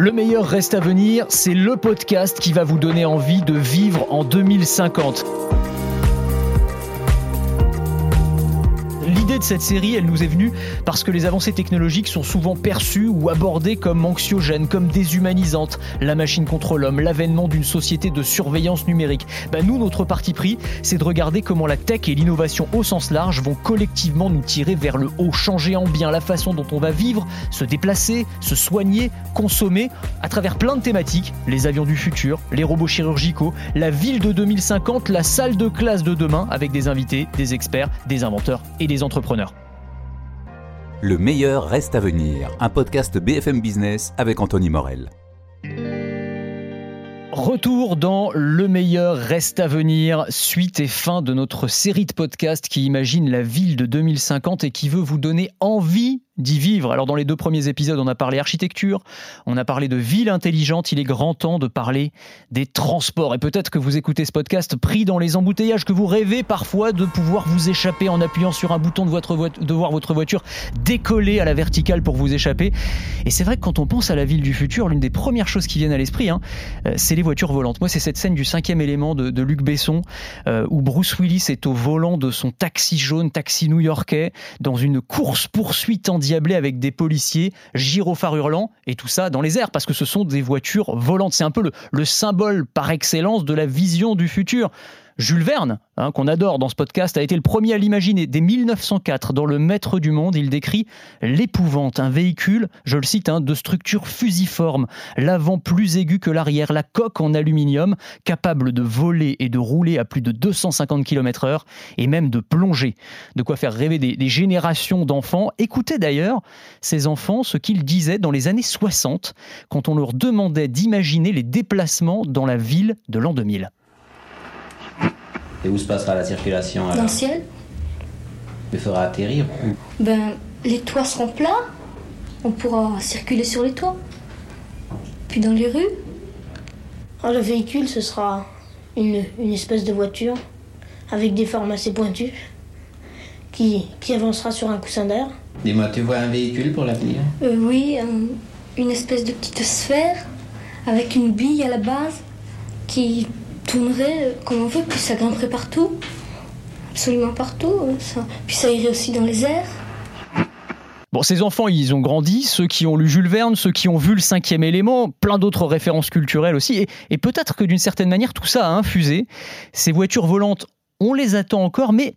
Le meilleur reste à venir, c'est le podcast qui va vous donner envie de vivre en 2050. L'idée de cette série, elle nous est venue parce que les avancées technologiques sont souvent perçues ou abordées comme anxiogènes, comme déshumanisantes. La machine contre l'homme, l'avènement d'une société de surveillance numérique. Bah nous, notre parti pris, c'est de regarder comment la tech et l'innovation au sens large vont collectivement nous tirer vers le haut, changer en bien la façon dont on va vivre, se déplacer, se soigner, consommer, à travers plein de thématiques. Les avions du futur, les robots chirurgicaux, la ville de 2050, la salle de classe de demain, avec des invités, des experts, des inventeurs et des entrepreneurs. Le meilleur reste à venir, un podcast BFM Business avec Anthony Morel. Retour dans Le meilleur reste à venir, suite et fin de notre série de podcasts qui imagine la ville de 2050 et qui veut vous donner envie d'y vivre. Alors dans les deux premiers épisodes, on a parlé architecture, on a parlé de ville intelligente, il est grand temps de parler des transports. Et peut-être que vous écoutez ce podcast pris dans les embouteillages, que vous rêvez parfois de pouvoir vous échapper en appuyant sur un bouton de, votre de voir votre voiture décoller à la verticale pour vous échapper. Et c'est vrai que quand on pense à la ville du futur, l'une des premières choses qui viennent à l'esprit, hein, euh, c'est les voitures volantes. Moi, c'est cette scène du cinquième élément de, Luc Besson, euh, où Bruce Willis est au volant de son taxi jaune, taxi new-yorkais, dans une course-poursuite en diablé avec des policiers, gyrophares hurlants, et tout ça dans les airs, parce que ce sont des voitures volantes. C'est un peu le symbole par excellence de la vision du futur. Jules Verne, hein, qu'on adore dans ce podcast, a été le premier à l'imaginer. Dès 1904, dans Le Maître du Monde, il décrit l'épouvante, un véhicule, je le cite, hein, de structure fusiforme, l'avant plus aigu que l'arrière, la coque en aluminium, capable de voler et de rouler à plus de 250 km/h et même de plonger. De quoi faire rêver des, des générations d'enfants. Écoutez d'ailleurs ces enfants ce qu'ils disaient dans les années 60 quand on leur demandait d'imaginer les déplacements dans la ville de l'an 2000. Et où se passera la circulation Dans le ciel. Il faudra atterrir Ben, les toits seront plats. On pourra circuler sur les toits. Puis dans les rues. Ah, le véhicule, ce sera une, espèce de voiture avec des formes assez pointues qui, qui avancera sur un coussin d'air. Dis-moi, tu vois un véhicule pour l'avenir? Euh, Oui, une espèce de petite sphère avec une bille à la base qui tournerait comme on veut, puis ça grimperait partout, absolument partout. Euh, ça. Puis ça irait aussi dans les airs. Bon, ces enfants, ils ont grandi, ceux qui ont lu Jules Verne, ceux qui ont vu le cinquième élément, plein d'autres références culturelles aussi. Et peut-être que d'une certaine manière, tout ça a infusé. Ces voitures volantes, on les attend encore, mais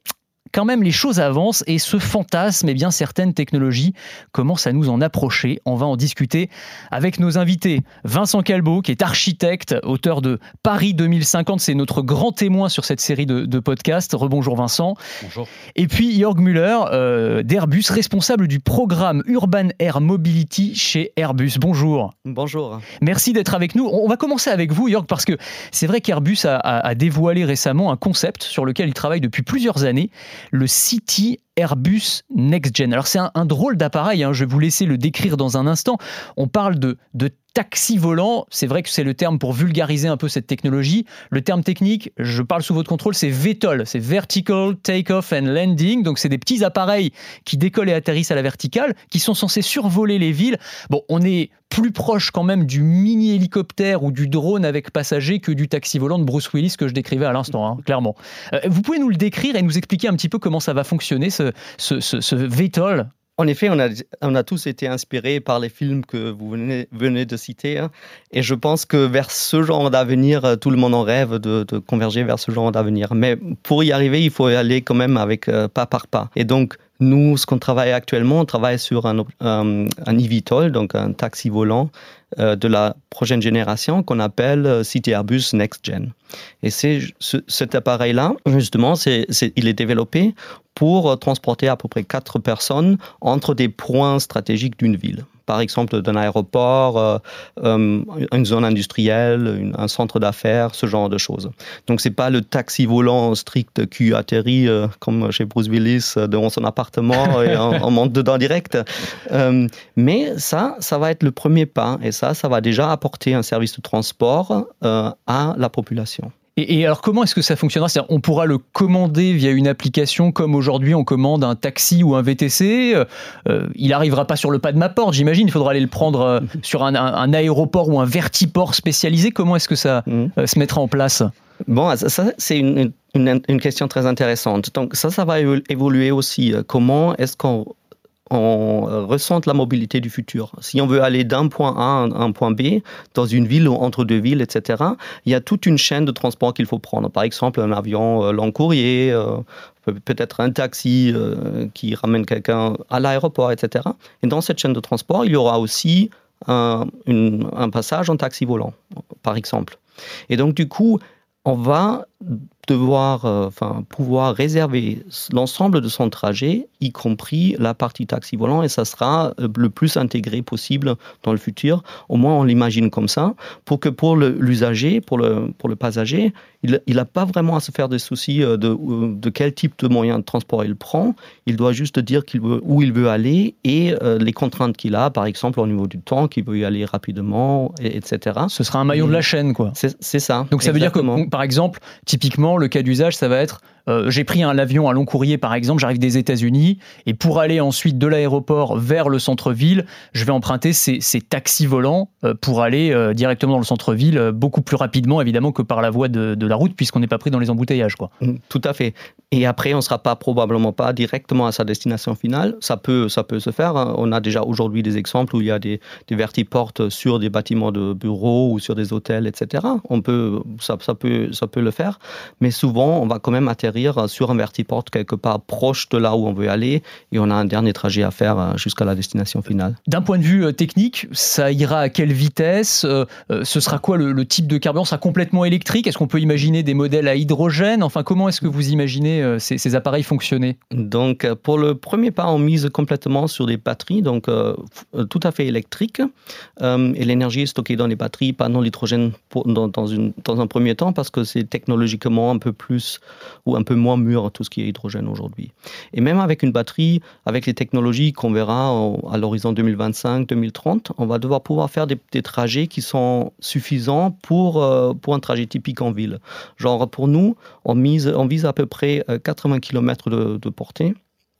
quand même les choses avancent et ce fantasme, et eh bien certaines technologies commencent à nous en approcher. On va en discuter avec nos invités. Vincent Calbeau, qui est architecte, auteur de Paris 2050, c'est notre grand témoin sur cette série de, podcasts. Rebonjour Vincent. Bonjour. Et puis Jörg Müller euh, d'Airbus, responsable du programme Urban Air Mobility chez Airbus. Bonjour. Bonjour. Merci d'être avec nous. On va commencer avec vous, Jörg, parce que c'est vrai qu'Airbus a, a dévoilé récemment un concept sur lequel il travaille depuis plusieurs années le City Airbus Next Gen. Alors c'est un, drôle d'appareil, hein, je vais vous laisser le décrire dans un instant. On parle de, de taxi volant, c'est vrai que c'est le terme pour vulgariser un peu cette technologie. Le terme technique, je parle sous votre contrôle, c'est VTOL, c'est Vertical Takeoff and Landing. Donc c'est des petits appareils qui décollent et atterrissent à la verticale, qui sont censés survoler les villes. Bon, on est plus proche quand même du mini hélicoptère ou du drone avec passager que du taxi volant de Bruce Willis que je décrivais à l'instant, hein, clairement. Euh, vous pouvez nous le décrire et nous expliquer un petit peu comment ça va fonctionner ce, ce, VTOL en effet, on a, tous été inspirés par les films que vous venez, venez de citer. Hein. et je pense que vers ce genre d'avenir, euh, tout le monde en rêve de, converger vers ce genre d'avenir. Mais pour y arriver, il faut y aller quand même avec euh, pas par pas. Et donc, nous, ce qu'on travaille actuellement, on travaille sur un, un, un eVTOL, donc un taxi volant euh, de la prochaine génération qu'on appelle euh, City Airbus Next Gen. Et c'est cet appareil-là, justement, il est développé pour transporter à peu près quatre personnes entre des points stratégiques d'une ville. Par exemple d'un aéroport, euh, euh, une zone industrielle, un centre d'affaires, ce genre de choses. Donc c'est pas le taxi volant strict qui atterrit comme chez Bruce Willis devant son appartement et on, monte dedans direct. mais ça, ça va être le premier pas et ça, ça va déjà apporter un service de transport à la population. Et, alors, comment est-ce que ça fonctionnera? On pourra le commander via une application comme aujourd'hui on commande un taxi ou un VTC. Euh, euh, il n'arrivera pas sur le pas de ma porte, j'imagine. Il faudra aller le prendre euh, sur un, aéroport ou un vertiport spécialisé. Comment est-ce que ça mmh. se mettra en place? Bon, ça, c'est une, une, question très intéressante. Donc, ça, ça va évoluer aussi. Comment est-ce qu'on on euh, ressente la mobilité du futur. Si on veut aller d'un point A à un point B, dans une ville ou entre deux villes, etc., il y a toute une chaîne de transport qu'il faut prendre. Par exemple, un avion euh, long courrier, euh, peut-être un taxi qui ramène quelqu'un à l'aéroport, etc. Et dans cette chaîne de transport, il y aura aussi un, un passage en taxi volant, par exemple. Et donc, du coup, on va devoir, euh, enfin, pouvoir réserver l'ensemble de son trajet, y compris la partie taxi volant, et ça sera euh, le plus intégré possible dans le futur. Au moins, on l'imagine comme ça, pour que pour l'usager, pour le, pour le passager, il n'a pas vraiment à se faire des soucis euh, de, de quel type de moyen de transport il prend. Il doit juste dire qu'il veut, où il veut aller et les contraintes qu'il a, par exemple au niveau du temps, qu'il veut y aller rapidement, etc. Ce sera un maillon de la chaîne, quoi. C'est ça. Donc ça veut dire que, par exemple, typiquement, le cas d'usage, ça va être euh, j'ai pris un avion à long courrier, par exemple, j'arrive des États-Unis, et pour aller ensuite de l'aéroport vers le centre-ville, je vais emprunter ces, taxis volants euh, pour aller euh, directement dans le centre-ville, beaucoup plus rapidement, évidemment, que par la voie de, la route, puisqu'on n'est pas pris dans les embouteillages. Quoi. Mm, tout à fait. Et après, on ne sera pas probablement pas directement à sa destination finale. Ça peut, ça peut se faire. Hein. On a déjà aujourd'hui des exemples où il y a des, des vertiportes sur des bâtiments de bureaux ou sur des hôtels, etc. On peut, ça, peut, ça peut le faire. Mais souvent, on va quand même atterrir sur un vertiport quelque part proche de là où on veut aller et on a un dernier trajet à faire euh, jusqu'à la destination finale. D'un point de vue euh, technique, ça ira à quelle vitesse euh, Ce sera quoi le, type de carburant? Ça complètement électrique? Est-ce qu'on peut imaginer des modèles à hydrogène? Enfin, comment est-ce que vous imaginez ces, appareils fonctionner? Donc, pour le premier pas, on mise complètement sur des batteries, donc tout à fait électriques. et l'énergie est stockée dans les batteries, pas dans l'hydrogène dans, dans, dans un premier temps, parce que c'est technologiquement un peu plus ou un peu moins mûr tout ce qui est hydrogène aujourd'hui. Et même avec une batterie, avec les technologies qu'on verra à l'horizon 2025-2030, on va devoir pouvoir faire des, trajets qui sont suffisants pour, euh, pour un trajet typique en ville. Genre pour nous, on, mise, on vise à peu près 80 euh, km de, portée.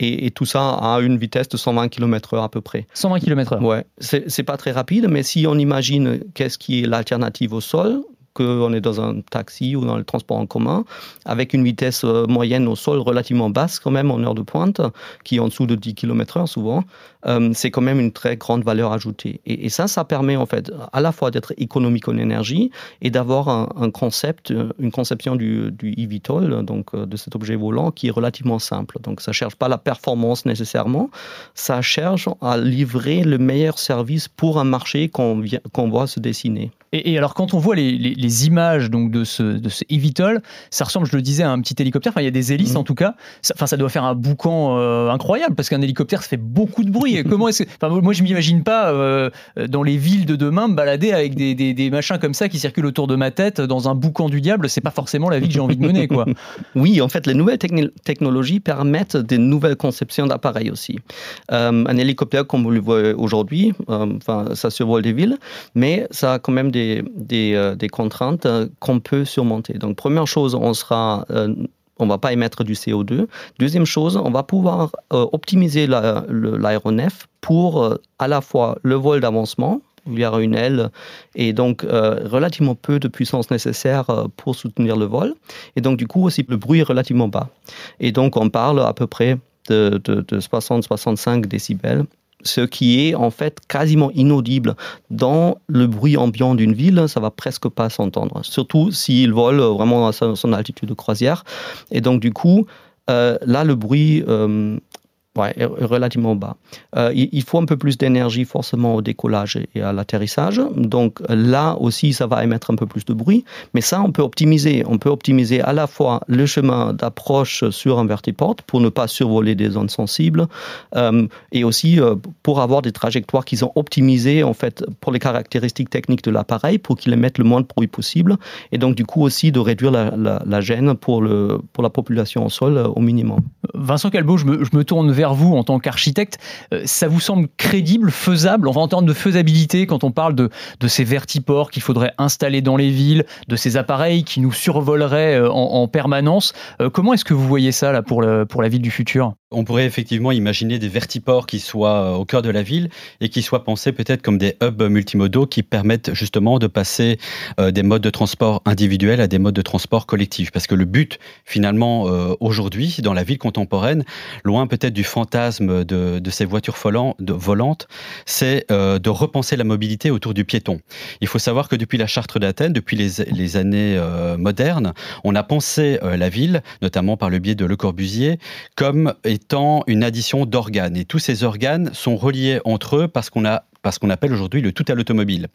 Et, tout ça à une vitesse de 120 km/h à peu près. 120 km/h Ouais, c'est pas très rapide, mais si on imagine qu'est-ce qui est l'alternative au sol, qu'on est dans un taxi ou dans le transport en commun, avec une vitesse euh, moyenne au sol relativement basse quand même en heure de pointe, qui est en dessous de 10 km/h souvent, euh, c'est quand même une très grande valeur ajoutée. Et, ça, ça permet en fait à la fois d'être économique en énergie et d'avoir un, concept, euh, une conception du, du eVTOL, donc de cet objet volant, qui est relativement simple. Donc ça cherche pas la performance nécessairement, ça cherche à livrer le meilleur service pour un marché qu'on voit se dessiner. Et, alors, quand on voit les, images donc de ce, de ce eVTOL, ça ressemble, je le disais, à un petit hélicoptère. Enfin, il y a des hélices mhm. en tout cas. Ça, enfin, ça doit faire un boucan euh, incroyable parce qu'un hélicoptère, ça fait beaucoup de bruit. comment est-ce enfin, moi, je m'imagine pas euh, dans les villes de demain me balader avec des, des, des, machins comme ça qui circulent autour de ma tête dans un boucan du diable. C'est pas forcément la vie que j'ai envie de mener, quoi. oui, en fait, les nouvelles technologies permettent des nouvelles conceptions d'appareils aussi. Euh, un hélicoptère, comme vous le voyez aujourd'hui, enfin, ça survole des villes, mais ça a quand même des euh, des, euh, qu'on peut surmonter. Donc, première chose, on sera euh, on va pas émettre du CO2. Deuxième chose, on va pouvoir optimiser l'aéronef pour à la fois le vol d'avancement, il y aura une aile et donc relativement peu de puissance nécessaire pour soutenir le vol. Et donc du coup aussi le bruit est relativement bas. Et donc on parle à peu près de, de 60-65 décibels ce qui est en fait quasiment inaudible dans le bruit ambiant d'une ville, ça va presque pas s'entendre. Surtout s'il vole vraiment à son altitude de croisière. Et donc du coup, euh, là, le bruit euh, Relativement bas. Euh, il faut un peu plus d'énergie forcément au décollage et à l'atterrissage. Donc là aussi, ça va émettre un peu plus de bruit. Mais ça, on peut optimiser. On peut optimiser à la fois le chemin d'approche sur un vertiport pour ne pas survoler des zones sensibles euh, et aussi euh, pour avoir des trajectoires qui sont optimisées en fait pour les caractéristiques techniques de l'appareil pour qu'il émette le moins de bruit possible. Et donc du coup aussi de réduire la, gêne pour, pour la population au sol au minimum. Vincent Calbeau, je me, tourne vers vous en tant qu'architecte, euh, ça vous semble crédible, faisable, enfin, en termes de faisabilité, quand on parle de, ces vertiports qu'il faudrait installer dans les villes, de ces appareils qui nous survoleraient euh, en, permanence. Euh, comment est-ce que vous voyez ça là, pour la ville du futur? On pourrait effectivement imaginer des vertiports qui soient au cœur de la ville et qui soient pensés peut-être comme des hubs multimodaux qui permettent justement de passer des modes de transport individuels à des modes de transport collectifs. Parce que le but, finalement, aujourd'hui, dans la ville contemporaine, loin peut-être du fantasme de, ces voitures volantes, c'est euh, de repenser la mobilité autour du piéton. Il faut savoir que depuis la charte d'Athènes, depuis les, années euh, modernes, on a pensé euh, la ville, notamment par le biais de Le Corbusier, comme étant une addition d'organes. Et tous ces organes sont reliés entre eux parce qu'on a parce qu'on appelle aujourd'hui le tout à l'automobile.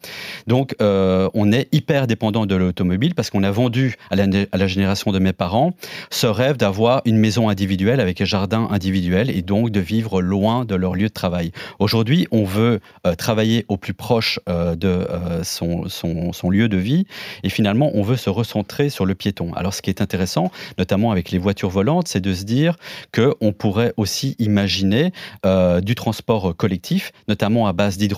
Donc, euh, on est hyper dépendant de l'automobile parce qu'on a vendu à la, génération de mes parents ce rêve d'avoir une maison individuelle avec un jardin individuel et donc de vivre loin de leur lieu de travail. Aujourd'hui, on veut euh, travailler au plus proche euh, de son, son, lieu de vie et finalement, on veut se recentrer sur le piéton. Alors, ce qui est intéressant, notamment avec les voitures volantes, c'est de se dire qu'on pourrait aussi imaginer du transport collectif, notamment à base d'hydrogène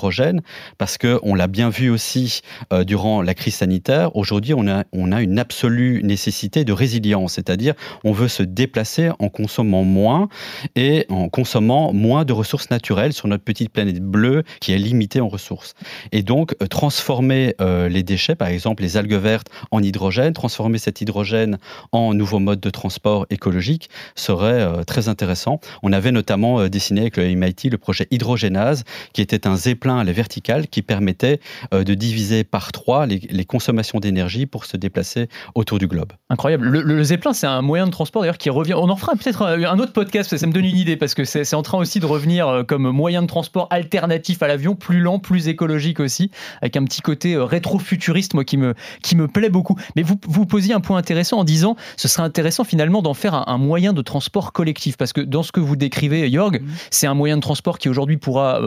parce qu'on l'a bien vu aussi euh, durant la crise sanitaire. Aujourd'hui, on a, on a une absolue nécessité de résilience, c'est-à-dire on veut se déplacer en consommant moins et en consommant moins de ressources naturelles sur notre petite planète bleue qui est limitée en ressources. Et donc, euh, transformer euh, les déchets, par exemple les algues vertes, en hydrogène, transformer cet hydrogène en nouveau mode de transport écologique serait très intéressant. On avait notamment dessiné avec le MIT le projet Hydrogénase, qui était un zeppelin à la verticale qui permettait euh, de diviser par trois les, consommations d'énergie pour se déplacer autour du globe. Incroyable. Le, Zeppelin, c'est un moyen de transport d'ailleurs qui revient. On en fera peut-être un autre podcast, ça me donne une idée parce que c'est en train aussi de revenir euh, comme moyen de transport alternatif à l'avion, plus lent, plus écologique aussi, avec un petit côté euh, rétro-futuriste, moi qui me, qui me plaît beaucoup. Mais vous, vous posiez un point intéressant en disant ce serait intéressant finalement d'en faire un, moyen de transport collectif parce que dans ce que vous décrivez, Jorg, mmh. c'est un moyen de transport qui aujourd'hui pourra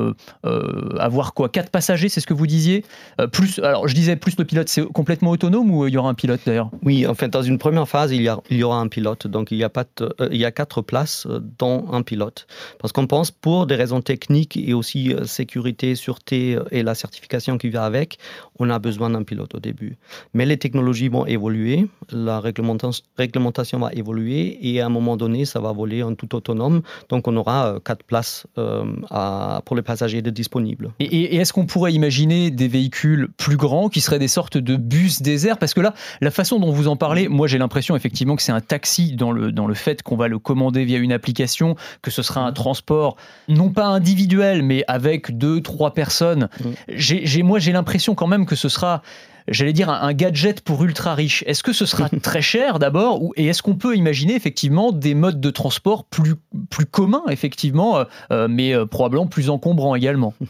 avoir avoir quoi Quatre passagers, c'est ce que vous disiez euh, Plus, alors je disais plus le pilote, c'est complètement autonome ou euh, il y aura un pilote d'ailleurs? Oui, en fait, dans une première phase, il y, a, il y aura un pilote. Donc il y a, pas euh, il y a quatre places dans un pilote. Parce qu'on pense, pour des raisons techniques et aussi sécurité, sûreté et la certification qui vient avec, on a besoin d'un pilote au début. Mais les technologies vont évoluer, la réglementation va évoluer et à un moment donné, ça va voler en tout autonome. Donc on aura quatre places pour les passagers de disponibles. Et, est-ce qu'on pourrait imaginer des véhicules plus grands qui seraient des sortes de bus déserts? Parce que là, la façon dont vous en parlez, moi j'ai l'impression effectivement que c'est un taxi dans le, dans le fait qu'on va le commander via une application, que ce sera un transport non pas individuel, mais avec deux, trois personnes. Mm. J'ai, moi j'ai l'impression quand même que ce sera j'allais dire, un, gadget pour ultra riches. Est-ce que ce sera très cher d'abord Et est-ce qu'on peut imaginer effectivement des modes de transport plus, plus communs, effectivement, euh, euh, mais euh, probablement plus encombrants également?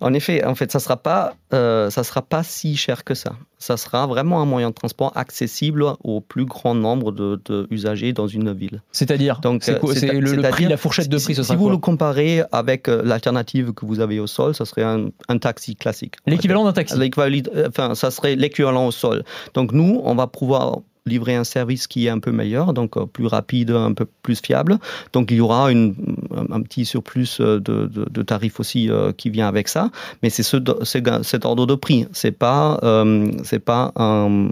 En effet, en fait, ça ne sera, pas, ça sera pas si cher que ça. Ça sera vraiment un moyen de transport accessible au plus grand nombre d'usagers de, dans une ville. C'est-à-dire Donc, c'est le, prix, la fourchette de prix, si, vous le comparez avec l'alternative que vous avez au sol, ça serait un, un taxi classique. L'équivalent d'un taxi Enfin, ça serait l'équivalent au sol. Donc nous, on va pouvoir livrer un service qui est un peu meilleur, donc euh, plus rapide, un peu plus fiable. Donc il y aura une, un petit surplus euh, de, de, tarifs aussi euh, qui vient avec ça, mais c'est ce, cet ordre de prix. C'est pas c'est pas un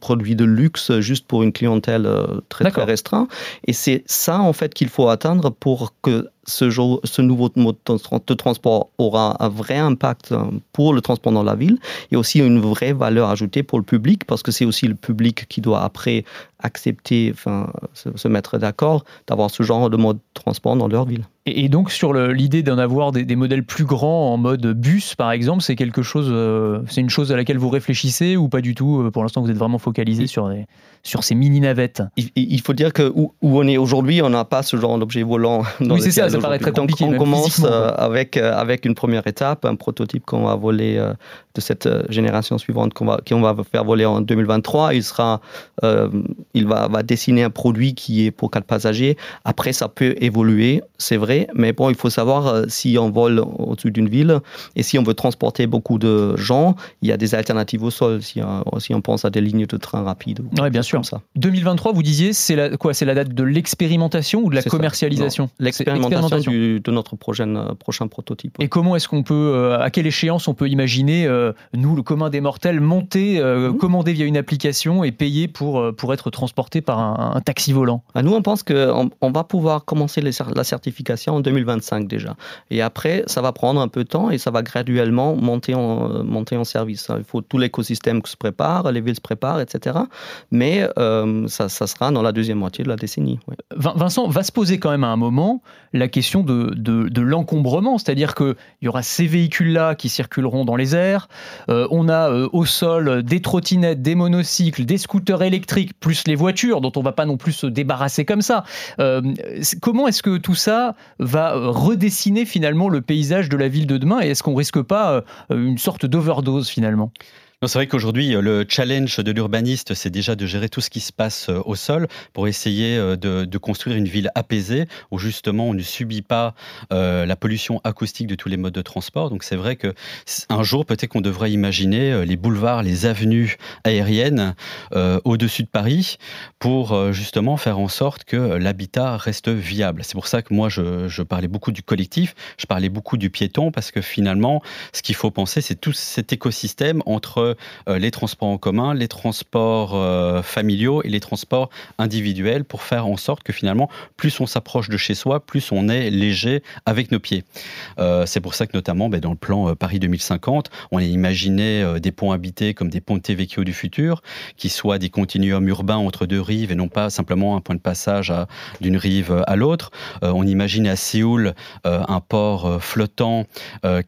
produit de luxe juste pour une clientèle très très restreinte. Et c'est ça en fait qu'il faut atteindre pour que ce, ce nouveau mode de transport aura un vrai impact euh, pour le transport dans la ville et aussi une vraie valeur ajoutée pour le public parce que c'est aussi le public qui doit après accepter, enfin, se, mettre d'accord d'avoir ce genre de mode de transport dans leur ville. Et, donc sur l'idée d'en avoir des, modèles plus grands en mode bus, par exemple, c'est quelque chose, euh, c'est une chose à laquelle vous réfléchissez ou pas du tout euh, Pour l'instant, vous êtes vraiment focalisé sur, sur ces mini navettes. Il, faut dire que où, on est aujourd'hui, on n'a pas ce genre d'objet volant. oui, c'est ça, ça paraît très compliqué. Donc on commence euh, avec avec une première étape, un prototype qu'on va voler de cette génération suivante qu'on va qu'on va faire voler en 2023. Il sera, il va, va dessiner un produit qui est pour quatre passagers. Après, ça peut évoluer, c'est vrai mais bon, il faut savoir euh, si on vole au-dessus d'une ville et si on veut transporter beaucoup de gens, il y a des alternatives au sol, si, on pense à des lignes de train rapides. Oui, bien sûr. Ça. 2023, vous disiez, c'est la, quoi C'est la date de l'expérimentation ou de la commercialisation? L'expérimentation de notre prochain, euh, prochain prototype. Et comment est-ce qu'on peut, euh, à quelle échéance on peut imaginer, nous, le commun des mortels, monter, mhm. commander via une application et payer pour, pour être transporté par un, taxi volant ah, Nous, on pense qu'on on va pouvoir commencer la certification en 2025 déjà. Et après, ça va prendre un peu de temps et ça va graduellement monter en, monter en service. Il faut tout l'écosystème qui se prépare, les villes se préparent, etc. Mais euh, ça, ça, sera dans la deuxième moitié de la décennie. Vincent, va se poser quand même à un moment la question de, de, l'encombrement, c'est-à-dire qu'il y aura ces véhicules-là qui circuleront dans les airs, euh, on a euh, au sol des trottinettes, des monocycles, des scooters électriques, plus les voitures, dont on va pas non plus se débarrasser comme ça. comment est-ce que tout ça va euh, redessiner finalement le paysage de la ville de demain? Et est-ce qu'on risque pas euh, une sorte d'overdose finalement? C'est vrai qu'aujourd'hui, euh, le challenge de l'urbaniste, c'est déjà de gérer tout ce qui se passe euh, au sol pour essayer euh, de, construire une ville apaisée où justement on ne subit pas la pollution acoustique de tous les modes de transport. Donc c'est vrai que un jour, peut-être qu'on devrait imaginer les boulevards, les avenues aériennes au-dessus de Paris pour justement faire en sorte que l'habitat reste viable. C'est pour ça que moi, je, je parlais beaucoup du collectif, je parlais beaucoup du piéton parce que finalement, ce qu'il faut penser, c'est tout cet écosystème entre euh, les transports en commun, les transports euh, familiaux et les transports individuels pour faire en sorte que finalement, plus on s'approche de chez soi, plus on est léger avec nos pieds. Euh, c'est pour ça que notamment ben, dans le plan Paris 2050, on a imaginé des ponts habités comme des ponts vecchio du futur, qui soient des continuums urbains entre deux rives et non pas simplement un point de passage d'une rive à l'autre. on imagine à Séoul un port flottant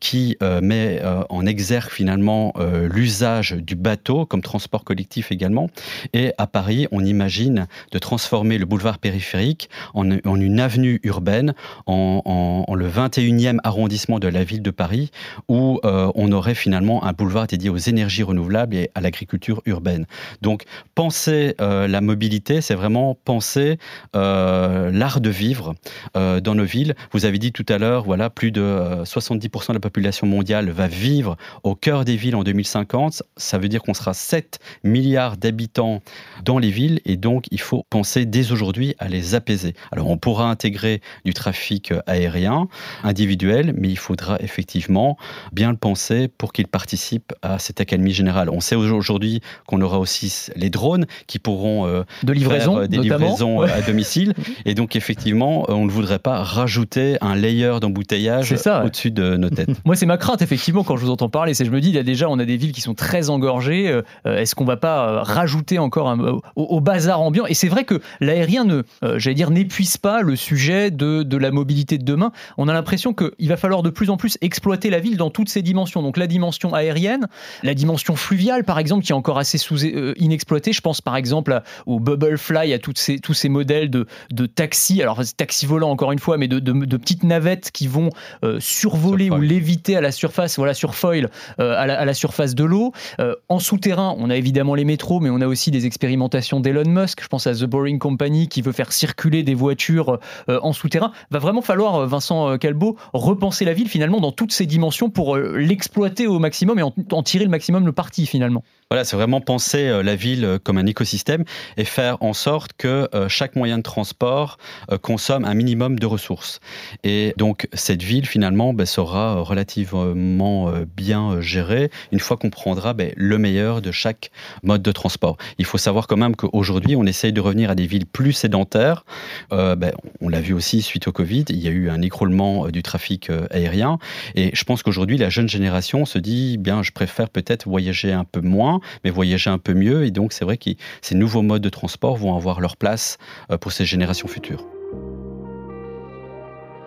qui met en exergue finalement l'usage du bateau comme transport collectif également. Et à Paris, on imagine de transformer le boulevard périphérique en, une avenue urbaine, en, le 21e arrondissement de la ville de Paris, où euh, on aurait finalement un boulevard dédié aux énergies renouvelables et à l'agriculture urbaine. Donc, penser euh, la mobilité, c'est vraiment penser euh, l'art de vivre dans nos villes. Vous avez dit tout à l'heure, voilà, plus de 70% de la population mondiale va vivre au cœur des villes en 2050 ça veut dire qu'on sera 7 milliards d'habitants dans les villes et donc il faut penser dès aujourd'hui à les apaiser. Alors on pourra intégrer du trafic aérien individuel, mais il faudra effectivement bien le penser pour qu'il participe à cette accalmie générale. On sait aujourd'hui qu'on aura aussi les drones qui pourront euh, de livraison, faire des livraisons à domicile et donc effectivement on ne voudrait pas rajouter un layer d'embouteillage au-dessus de nos têtes. Moi c'est ma crainte effectivement quand je vous entends parler, c'est je me dis il y a déjà on a des villes qui sont très très engorgé. Euh, est-ce qu'on va pas euh, rajouter encore un, au, bazar ambiant? Et c'est vrai que l'aérien ne, euh, j'allais dire, n'épuise pas le sujet de, de la mobilité de demain. On a l'impression qu'il va falloir de plus en plus exploiter la ville dans toutes ses dimensions. Donc la dimension aérienne, la dimension fluviale, par exemple, qui est encore assez sous inexploitée. Je pense par exemple au Bubble Fly, à toutes ces, tous ces modèles de, de taxis, alors taxi volant encore une fois, mais de, de, petites navettes qui vont survoler ou léviter à la surface, voilà, sur foil, à, la, à la surface de l'eau. Euh, en souterrain, on a évidemment les métros, mais on a aussi des expérimentations d'Elon Musk. Je pense à The Boring Company qui veut faire circuler des voitures euh, en souterrain. Va vraiment falloir, euh, Vincent Calbo, repenser la ville finalement dans toutes ses dimensions pour l'exploiter au maximum et en, tirer le maximum le parti finalement. Voilà, c'est vraiment penser la ville comme un écosystème et faire en sorte que chaque moyen de transport consomme un minimum de ressources. Et donc cette ville finalement ben, sera relativement bien gérée une fois qu'on prendra ben, le meilleur de chaque mode de transport. Il faut savoir quand même qu'aujourd'hui, on essaye de revenir à des villes plus sédentaires. Euh, ben, on l'a vu aussi suite au Covid, il y a eu un écroulement euh, du trafic euh, aérien. Et je pense qu'aujourd'hui, la jeune génération se dit, bien, je préfère peut-être voyager un peu moins, mais voyager un peu mieux. Et donc, c'est vrai que ces nouveaux modes de transport vont avoir leur place pour ces générations futures.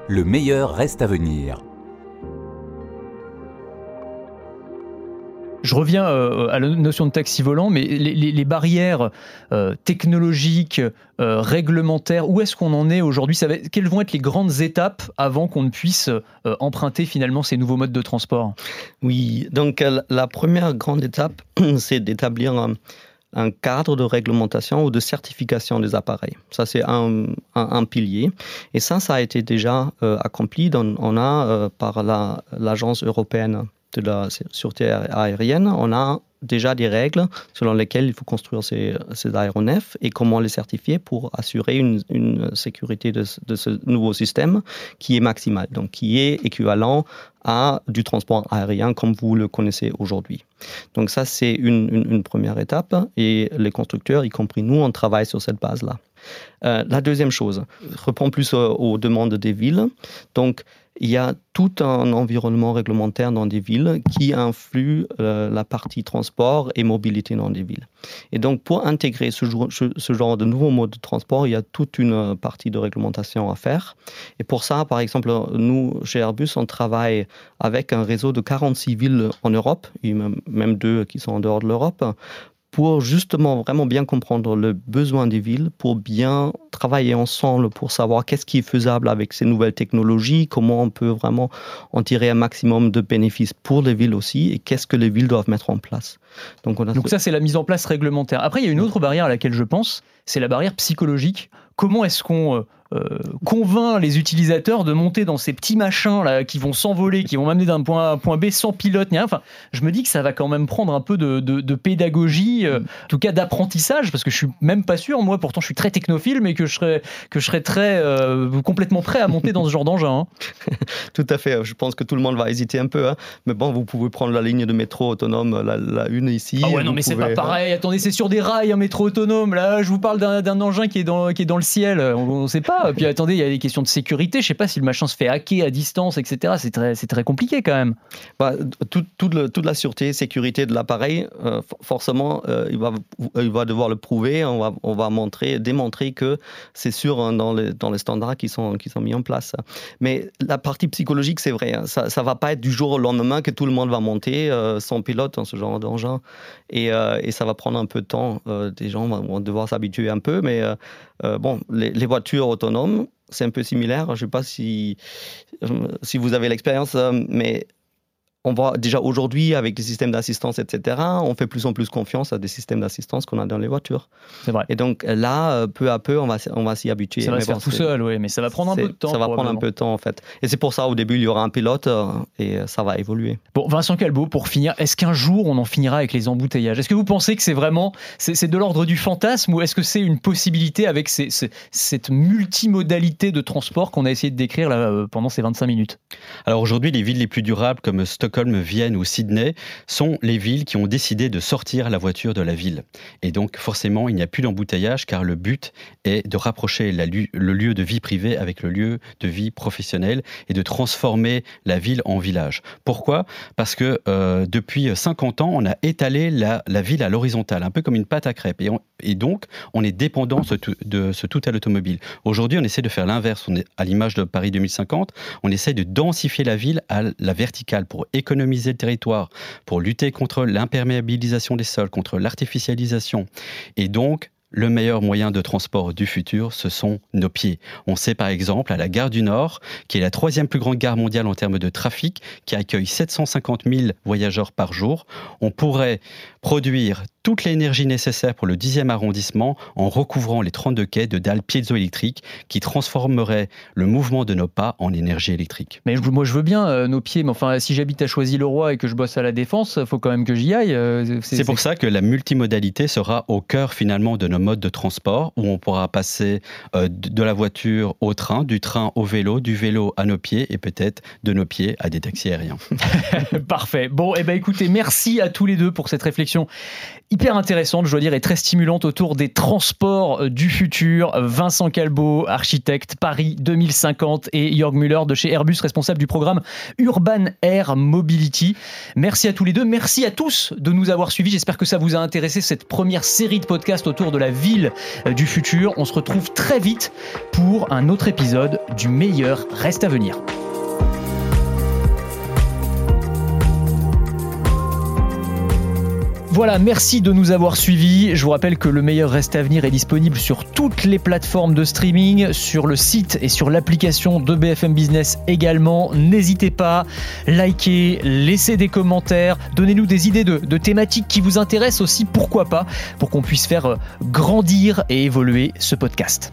Le meilleur reste à venir. Je reviens euh, à la notion de taxi volant, mais les, barrières euh, technologiques, euh, réglementaires, où est-ce qu'on en est aujourd'hui? Quelles vont être les grandes étapes avant qu'on ne puisse emprunter finalement ces nouveaux modes de transport? Oui, donc la première grande étape, c'est d'établir un, cadre de réglementation ou de certification des appareils. Ça, c'est un, pilier. Et ça, ça a été déjà accompli. on a, par l'Agence européenne de la sûreté aérienne, on a déjà des règles selon lesquelles il faut construire ces, aéronefs et comment les certifier pour assurer une, sécurité de, ce nouveau système qui est maximal, donc qui est équivalent à du transport aérien comme vous le connaissez aujourd'hui. Donc ça, c'est une, première étape et les constructeurs, y compris nous, on travaille sur cette base-là. Euh, la deuxième chose, répond plus aux demandes des villes. Donc, il y a tout un environnement réglementaire dans des villes qui influe euh, la partie transport et mobilité dans des villes. Et donc, pour intégrer ce, genre de nouveaux modes de transport, il y a toute une partie de réglementation à faire. Et pour ça, par exemple, nous, chez Airbus, on travaille avec un réseau de 46 villes en Europe, même deux qui sont en dehors de l'Europe, pour justement vraiment bien comprendre le besoin des villes, pour bien travailler ensemble, pour savoir qu'est-ce qui est faisable avec ces nouvelles technologies, comment on peut vraiment en tirer un maximum de bénéfices pour les villes aussi, et qu'est-ce que les villes doivent mettre en place. Donc, Donc ça, c'est la mise en place réglementaire. Après, il y a une autre barrière à laquelle je pense, c'est la barrière psychologique. Comment est-ce qu'on euh, convainc les utilisateurs de monter dans ces petits machins là qui vont s'envoler, qui vont m'amener d'un point A à un point B sans pilote ni rien. Enfin, je me dis que ça va quand même prendre un peu de, pédagogie, euh, en tout cas d'apprentissage, parce que je suis même pas sûr. Moi, pourtant, je suis très technophile, mais que je serais que je serais très euh, complètement prêt à monter dans ce genre d'engin. Hein. tout à fait. Je pense que tout le monde va hésiter un peu, hein. mais bon, vous pouvez prendre la ligne de métro autonome, la, une ici. Ah ouais, non, mais c'est pas pareil. Attendez, c'est sur des rails un métro autonome. Là, je vous parle d'un engin qui est dans qui est dans le ciel. On, ne sait pas. Puis attendez, il y a des questions de sécurité. Je sais pas si le machin se fait hacker à distance, etc. C'est très, c'est très compliqué quand même. Bah, toute la sûreté, sécurité de l'appareil, euh, forcément, euh, il, va, il va devoir le prouver. On va, on va montrer, démontrer que c'est sûr hein, dans, les, dans les standards qui sont, qui sont mis en place. Mais la partie psychologique, c'est vrai. Hein. ça ne va pas être du jour au lendemain que tout le monde va monter euh, sans pilote dans ce genre d'engin. Et, et, ça va prendre un peu de temps. des gens vont devoir s'habituer un peu, mais euh, bon, les, voitures autonomes, c'est un peu similaire. Je ne sais pas si, euh, si vous avez l'expérience, euh, mais on voit déjà aujourd'hui avec les systèmes d'assistance, etc., on fait plus en plus confiance à des systèmes d'assistance qu'on a dans les voitures. C'est vrai. Et donc là, euh, peu à peu, on va, on va s'y habituer. Ça va se faire tout seul, oui, mais ça va prendre un peu de temps. Ça va prendre un peu de temps, en fait. Et c'est pour ça, au début, il y aura un pilote euh, et ça va évoluer. Bon, Vincent Calbo, pour finir, est-ce qu'un jour, on en finira avec les embouteillages? Est-ce que vous pensez que c'est vraiment, c'est de l'ordre du fantasme ou est-ce que c'est une possibilité avec cette multimodalité de transport qu'on a essayé de décrire là, euh, pendant ces 25 minutes? Alors aujourd'hui, les villes les plus durables comme Stockholm, Vienne ou Sydney sont les villes qui ont décidé de sortir la voiture de la ville. Et donc forcément, il n'y a plus d'embouteillage car le but est de rapprocher le lieu de vie privée avec le lieu de vie professionnelle et de transformer la ville en village. Pourquoi? Parce que euh, depuis 50 ans, on a étalé la, ville à l'horizontale, un peu comme une pâte à crêpes. Et, donc, on est dépendant de ce tout à l'automobile. Aujourd'hui, on essaie de faire l'inverse. On est à l'image de Paris 2050, on essaie de la ville à la verticale pour économiser le territoire, pour lutter contre l'imperméabilisation des sols, contre l'artificialisation. Et donc, le meilleur moyen de transport du futur, ce sont nos pieds. On sait par exemple à la gare du Nord, qui est la troisième plus grande gare mondiale en termes de trafic, qui accueille 750 000 voyageurs par jour, on pourrait produire toute l'énergie nécessaire pour le 10e arrondissement en recouvrant les 32 quais de dalles piézoélectriques qui transformeraient le mouvement de nos pas en énergie électrique. Mais moi je veux bien euh, nos pieds, mais enfin si j'habite à Choisy-le-Roi et que je bosse à la Défense, il faut quand même que j'y aille. euh, C'est pour ça que la multimodalité sera au cœur finalement de nos modes de transport où on pourra passer euh, de de la voiture au train, du train au vélo, du vélo à nos pieds et peut-être de nos pieds à des taxis aériens. Parfait. Bon, et eh ben écoutez, merci à tous les deux pour cette réflexion hyper intéressante, je dois dire, et très stimulante autour des transports euh, du futur. Vincent Calbo, architecte Paris 2050, et Jörg Müller de chez Airbus, responsable du programme Urban Air Mobility. Merci à tous les deux. Merci à tous de nous avoir suivis. J'espère que ça vous a intéressé cette première série de podcasts autour de la ville euh, du futur. On se retrouve très vite pour un autre épisode du meilleur reste à venir. Voilà, merci de nous avoir suivis. Je vous rappelle que le meilleur reste à venir est disponible sur toutes les plateformes de streaming, sur le site et sur l'application de BFM Business également. N'hésitez pas, likez, laissez des commentaires, donnez-nous des idées de, de thématiques qui vous intéressent aussi, pourquoi pas, pour qu'on puisse faire grandir et évoluer ce podcast.